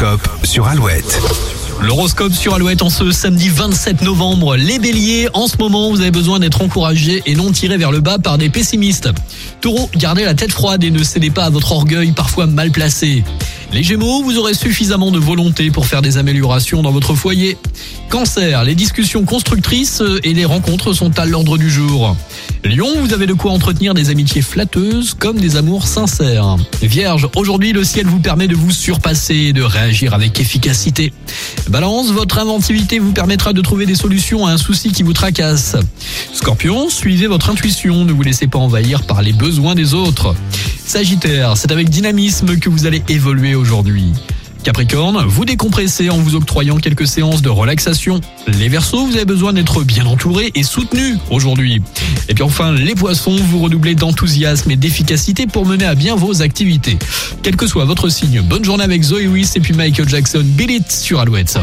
L'horoscope sur Alouette. L'horoscope sur Alouette en ce samedi 27 novembre. Les béliers, en ce moment, vous avez besoin d'être encouragés et non tirés vers le bas par des pessimistes. Taureau, gardez la tête froide et ne cédez pas à votre orgueil parfois mal placé. Les gémeaux, vous aurez suffisamment de volonté pour faire des améliorations dans votre foyer. Cancer, les discussions constructrices et les rencontres sont à l'ordre du jour. Lion, vous avez de quoi entretenir des amitiés flatteuses comme des amours sincères. Vierge, aujourd'hui le ciel vous permet de vous surpasser et de réagir avec efficacité. Balance, votre inventivité vous permettra de trouver des solutions à un souci qui vous tracasse. Scorpion, suivez votre intuition, ne vous laissez pas envahir par les besoins des autres. Sagittaire, c'est avec dynamisme que vous allez évoluer aujourd'hui. Capricorne, vous décompressez en vous octroyant quelques séances de relaxation. Les Verseaux, vous avez besoin d'être bien entourés et soutenus aujourd'hui. Et puis enfin, les Poissons, vous redoublez d'enthousiasme et d'efficacité pour mener à bien vos activités. Quel que soit votre signe, bonne journée avec Zoé Wiss et puis Michael Jackson, Bill It sur Alouette.